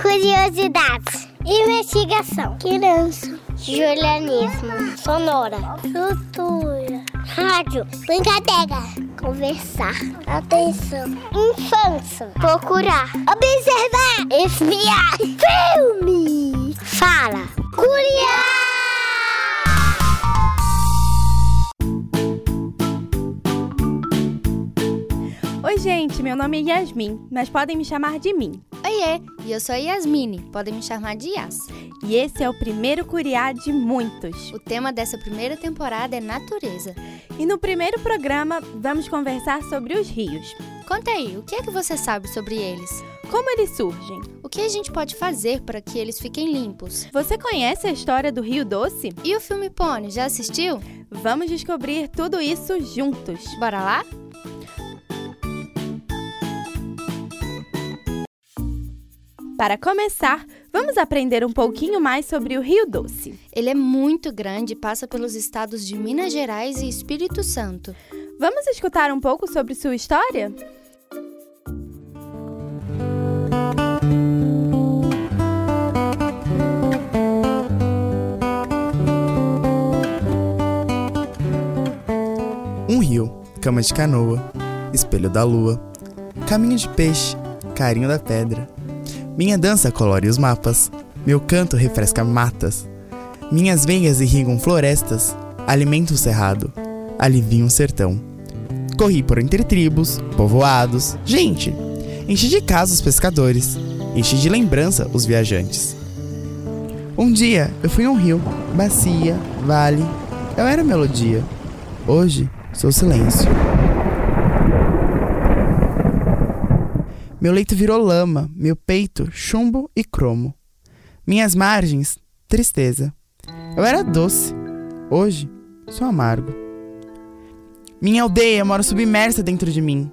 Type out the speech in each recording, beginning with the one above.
Curiosidades. Investigação. Criança. Julianismo. Sonora. Cultura. Rádio. Brincadeira. Conversar. Atenção. Infância. Procurar. Observar. Espiar. Filme. Fala. Curiar. Oi, gente, meu nome é Yasmin, mas podem me chamar de Min. Oiê, e eu sou a Yasmine, podem me chamar de Yas. E esse é o primeiro curiá de muitos. O tema dessa primeira temporada é natureza. E no primeiro programa vamos conversar sobre os rios. Conta aí, o que é que você sabe sobre eles? Como eles surgem? O que a gente pode fazer para que eles fiquem limpos? Você conhece a história do Rio Doce? E o filme Pony, já assistiu? Vamos descobrir tudo isso juntos. Bora lá? Para começar, vamos aprender um pouquinho mais sobre o Rio Doce. Ele é muito grande e passa pelos estados de Minas Gerais e Espírito Santo. Vamos escutar um pouco sobre sua história? Um rio, cama de canoa, espelho da lua, caminho de peixe, carinho da pedra. Minha dança colore os mapas, meu canto refresca matas. Minhas veias irrigam florestas, alimento o cerrado, alivio um sertão. Corri por entre tribos, povoados, gente. Enchi de casa os pescadores, enchi de lembrança os viajantes. Um dia eu fui um rio, bacia, vale, eu era melodia. Hoje sou silêncio. Meu leito virou lama, meu peito chumbo e cromo. Minhas margens, tristeza. Eu era doce, hoje sou amargo. Minha aldeia mora submersa dentro de mim.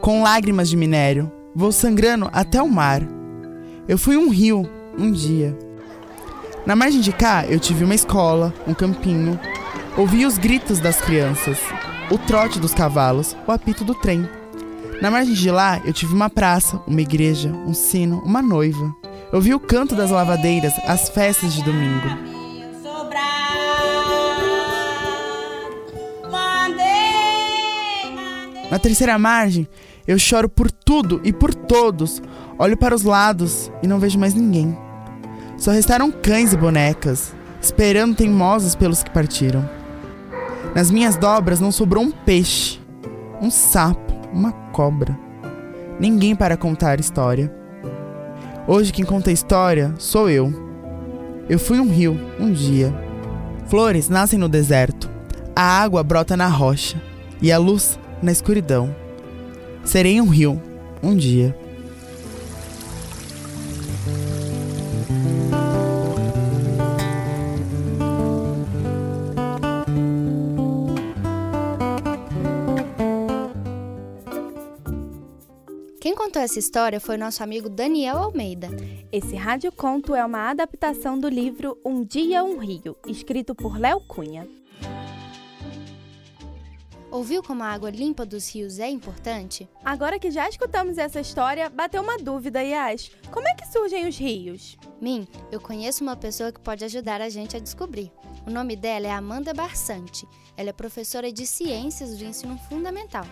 Com lágrimas de minério, vou sangrando até o mar. Eu fui um rio, um dia. Na margem de cá, eu tive uma escola, um campinho. Ouvi os gritos das crianças, o trote dos cavalos, o apito do trem. Na margem de lá, eu tive uma praça, uma igreja, um sino, uma noiva. Eu vi o canto das lavadeiras, as festas de domingo. Na terceira margem, eu choro por tudo e por todos. Olho para os lados e não vejo mais ninguém. Só restaram cães e bonecas, esperando teimosos pelos que partiram. Nas minhas dobras não sobrou um peixe, um sapo, uma cobra. Ninguém para contar história. Hoje quem conta história sou eu. Eu fui um rio, um dia. Flores nascem no deserto. A água brota na rocha e a luz na escuridão. Serei um rio, um dia. Essa história foi nosso amigo Daniel Almeida. Esse radioconto é uma adaptação do livro Um Dia um Rio, escrito por Léo Cunha. Ouviu como a água limpa dos rios é importante? Agora que já escutamos essa história, bateu uma dúvida, Yas. Como é que surgem os rios? Min, eu conheço uma pessoa que pode ajudar a gente a descobrir. O nome dela é Amanda Barsante. Ela é professora de ciências do ensino fundamental.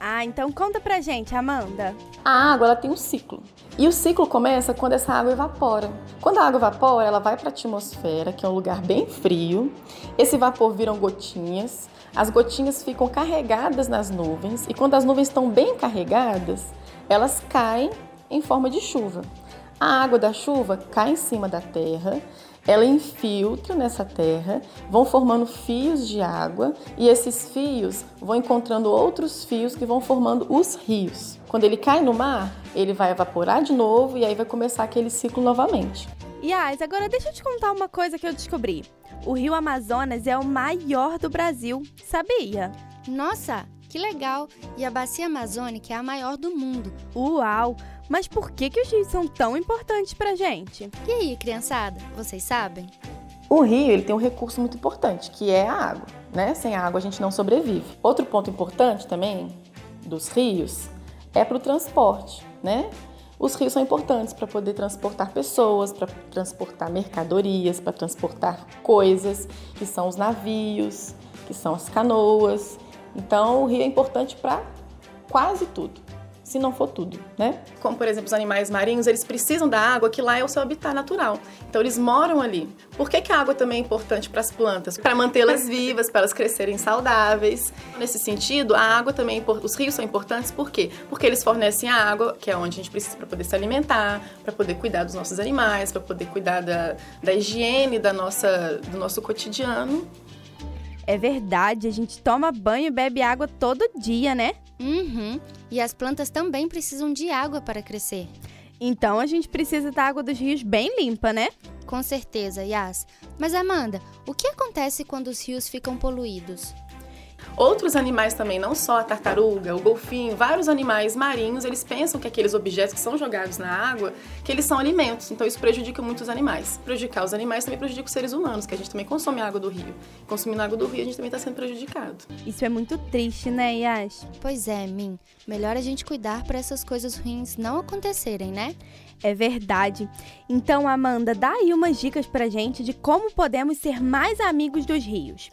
Ah, então conta pra gente, Amanda. A água ela tem um ciclo. E o ciclo começa quando essa água evapora. Quando a água evapora, ela vai para a atmosfera, que é um lugar bem frio. Esse vapor viram gotinhas. As gotinhas ficam carregadas nas nuvens e quando as nuvens estão bem carregadas, elas caem em forma de chuva. A água da chuva cai em cima da terra, ela infiltra nessa terra, vão formando fios de água e esses fios vão encontrando outros fios que vão formando os rios. Quando ele cai no mar, ele vai evaporar de novo e aí vai começar aquele ciclo novamente. Yas, agora deixa eu te contar uma coisa que eu descobri. O rio Amazonas é o maior do Brasil, sabia? Nossa, que legal! E a bacia amazônica é a maior do mundo. Uau! Mas por que, que os rios são tão importantes pra gente? E aí, criançada, vocês sabem? O rio ele tem um recurso muito importante, que é a água. Né? Sem água a gente não sobrevive. Outro ponto importante também dos rios é para o transporte. Né? Os rios são importantes para poder transportar pessoas, para transportar mercadorias, para transportar coisas, que são os navios, que são as canoas. Então, o rio é importante para quase tudo se não for tudo, né? Como, por exemplo, os animais marinhos, eles precisam da água, que lá é o seu habitat natural. Então, eles moram ali. Por que, que a água também é importante para as plantas? Para mantê-las vivas, para elas crescerem saudáveis. Nesse sentido, a água também, é os rios são importantes, por quê? Porque eles fornecem a água, que é onde a gente precisa para poder se alimentar, para poder cuidar dos nossos animais, para poder cuidar da, da higiene da nossa, do nosso cotidiano. É verdade, a gente toma banho e bebe água todo dia, né? Uhum. E as plantas também precisam de água para crescer. Então a gente precisa da água dos rios bem limpa, né? Com certeza, Yas. Mas Amanda, o que acontece quando os rios ficam poluídos? Outros animais também, não só a tartaruga, o golfinho, vários animais marinhos, eles pensam que aqueles objetos que são jogados na água, que eles são alimentos. Então isso prejudica muitos animais. Prejudicar os animais também prejudica os seres humanos, que a gente também consome água do rio. Consumindo água do rio, a gente também está sendo prejudicado. Isso é muito triste, né, Yas? Pois é, Min. Melhor a gente cuidar para essas coisas ruins não acontecerem, né? É verdade. Então, Amanda, dá aí umas dicas pra gente de como podemos ser mais amigos dos rios.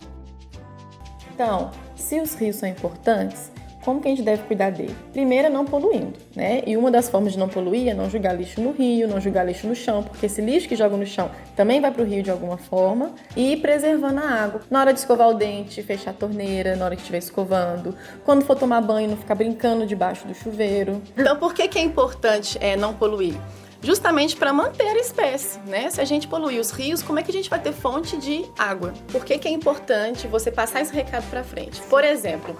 Então, se os rios são importantes, como que a gente deve cuidar dele? Primeiro é não poluindo, né? E uma das formas de não poluir é não jogar lixo no rio, não jogar lixo no chão, porque esse lixo que joga no chão também vai para o rio de alguma forma. E preservando a água. Na hora de escovar o dente, fechar a torneira, na hora que estiver escovando. Quando for tomar banho, não ficar brincando debaixo do chuveiro. Então, por que, que é importante é, não poluir? Justamente para manter a espécie, né? Se a gente poluir os rios, como é que a gente vai ter fonte de água? Por que, que é importante você passar esse recado para frente? Por exemplo,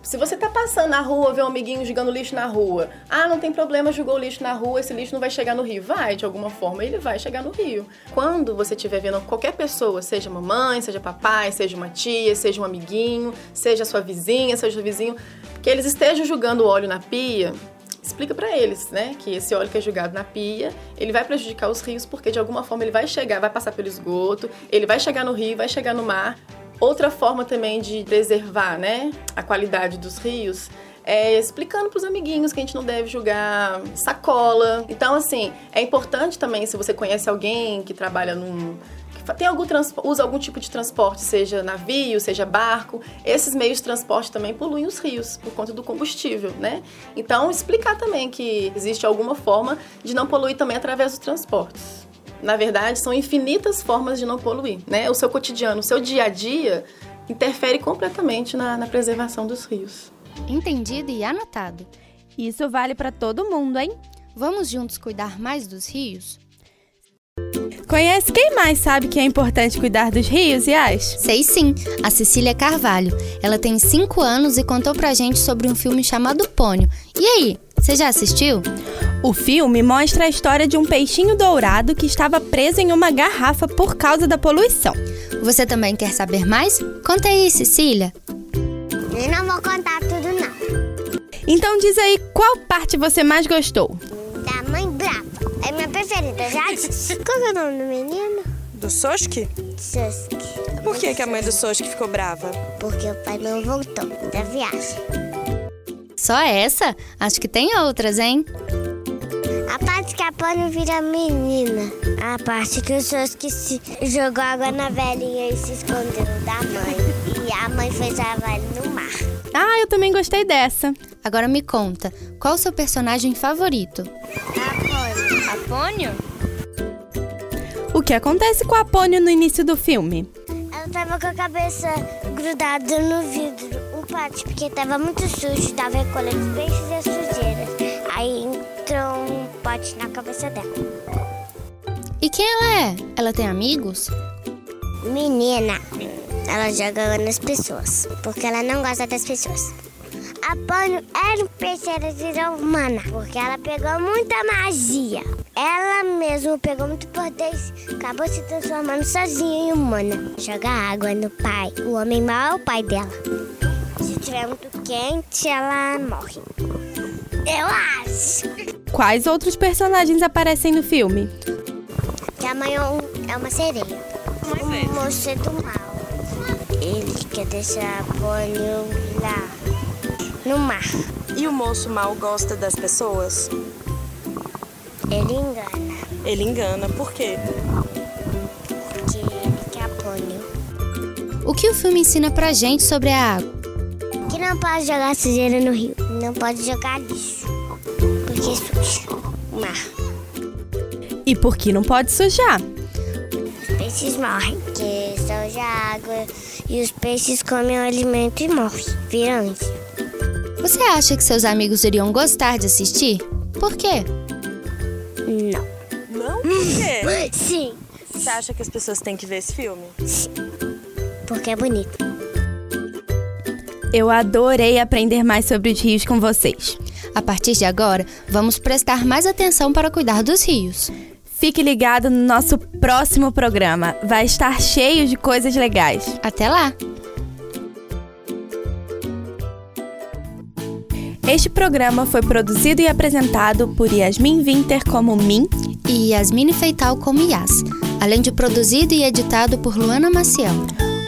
se você tá passando na rua, vê um amiguinho jogando lixo na rua, ah, não tem problema, jogou o lixo na rua, esse lixo não vai chegar no rio. Vai, de alguma forma, ele vai chegar no rio. Quando você estiver vendo qualquer pessoa, seja mamãe, seja papai, seja uma tia, seja um amiguinho, seja sua vizinha, seja o vizinho, que eles estejam jogando óleo na pia, explica para eles, né, que esse óleo que é jogado na pia, ele vai prejudicar os rios porque de alguma forma ele vai chegar, vai passar pelo esgoto, ele vai chegar no rio, vai chegar no mar. Outra forma também de preservar, né, a qualidade dos rios é, explicando para os amiguinhos que a gente não deve jogar sacola. Então, assim, é importante também, se você conhece alguém que trabalha num, tem algum usa algum tipo de transporte, seja navio, seja barco, esses meios de transporte também poluem os rios por conta do combustível, né? Então, explicar também que existe alguma forma de não poluir também através dos transportes. Na verdade, são infinitas formas de não poluir, né? O seu cotidiano, o seu dia a dia interfere completamente na, na preservação dos rios. Entendido e anotado. Isso vale para todo mundo, hein? Vamos juntos cuidar mais dos rios? Conhece quem mais sabe que é importante cuidar dos rios, Yas? Sei sim, a Cecília Carvalho. Ela tem 5 anos e contou pra gente sobre um filme chamado Pônio. E aí, você já assistiu? O filme mostra a história de um peixinho dourado que estava preso em uma garrafa por causa da poluição. Você também quer saber mais? Conta aí, Cecília. Eu não vou contar tudo, não. Então diz aí qual parte você mais gostou. Preferida, já disse. Qual é o nome do menino? Do Soski? Suski. Por que, que a mãe do Soski ficou brava? Porque o pai não voltou da viagem. Só essa? Acho que tem outras, hein? A parte que a Pônio vira menina. A parte que o Suski se jogou água na velhinha e se escondeu da mãe. E a mãe fez a velha no mar. Ah, eu também gostei dessa. Agora me conta, qual o seu personagem favorito? A Apônio? O que acontece com a Apônio no início do filme? Ela tava com a cabeça grudada no vidro, um pátio, porque tava muito sujo, tava recolhendo peixes e as sujeiras. Aí entrou um pote na cabeça dela. E quem ela é? Ela tem amigos? Menina, ela joga nas pessoas, porque ela não gosta das pessoas. A Pônio era um peixe, era virou humana, porque ela pegou muita magia. Ela mesma pegou muito poder, acabou se transformando sozinha em humana. Joga água no pai. O homem mau é o pai dela. Se tiver muito quente, ela morre. Eu acho. Quais outros personagens aparecem no filme? Que a mãe é é uma sereia. Um moço é do mal. Ele quer deixar a Pônio lá, no mar. E o moço mal gosta das pessoas? Ele engana, Ele engana. Por quê? porque ele quer apanho. O que o filme ensina pra gente sobre a água? Que não pode jogar sujeira no rio. Não pode jogar lixo. Porque suja o mar. E por que não pode sujar? Os peixes morrem. Porque suja a água e os peixes comem o alimento e morrem. Viram isso. Você acha que seus amigos iriam gostar de assistir? Por quê? Não. Não? Por quê? Sim. Você acha que as pessoas têm que ver esse filme? Porque é bonito. Eu adorei aprender mais sobre os rios com vocês. A partir de agora, vamos prestar mais atenção para cuidar dos rios. Fique ligado no nosso próximo programa. Vai estar cheio de coisas legais. Até lá! Este programa foi produzido e apresentado por Yasmin Winter como Min E Yasmine Feital como Yas, além de produzido e editado por Luana Maciel.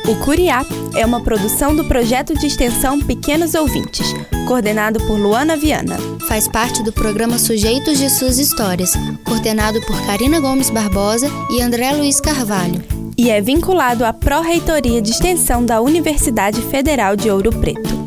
O Curiá é uma produção do projeto de extensão Pequenos Ouvintes, coordenado por Luana Viana. Faz parte do programa Sujeitos de Suas Histórias, coordenado por Karina Gomes Barbosa e André Luiz Carvalho. E é vinculado à Pró-Reitoria de Extensão da Universidade Federal de Ouro Preto.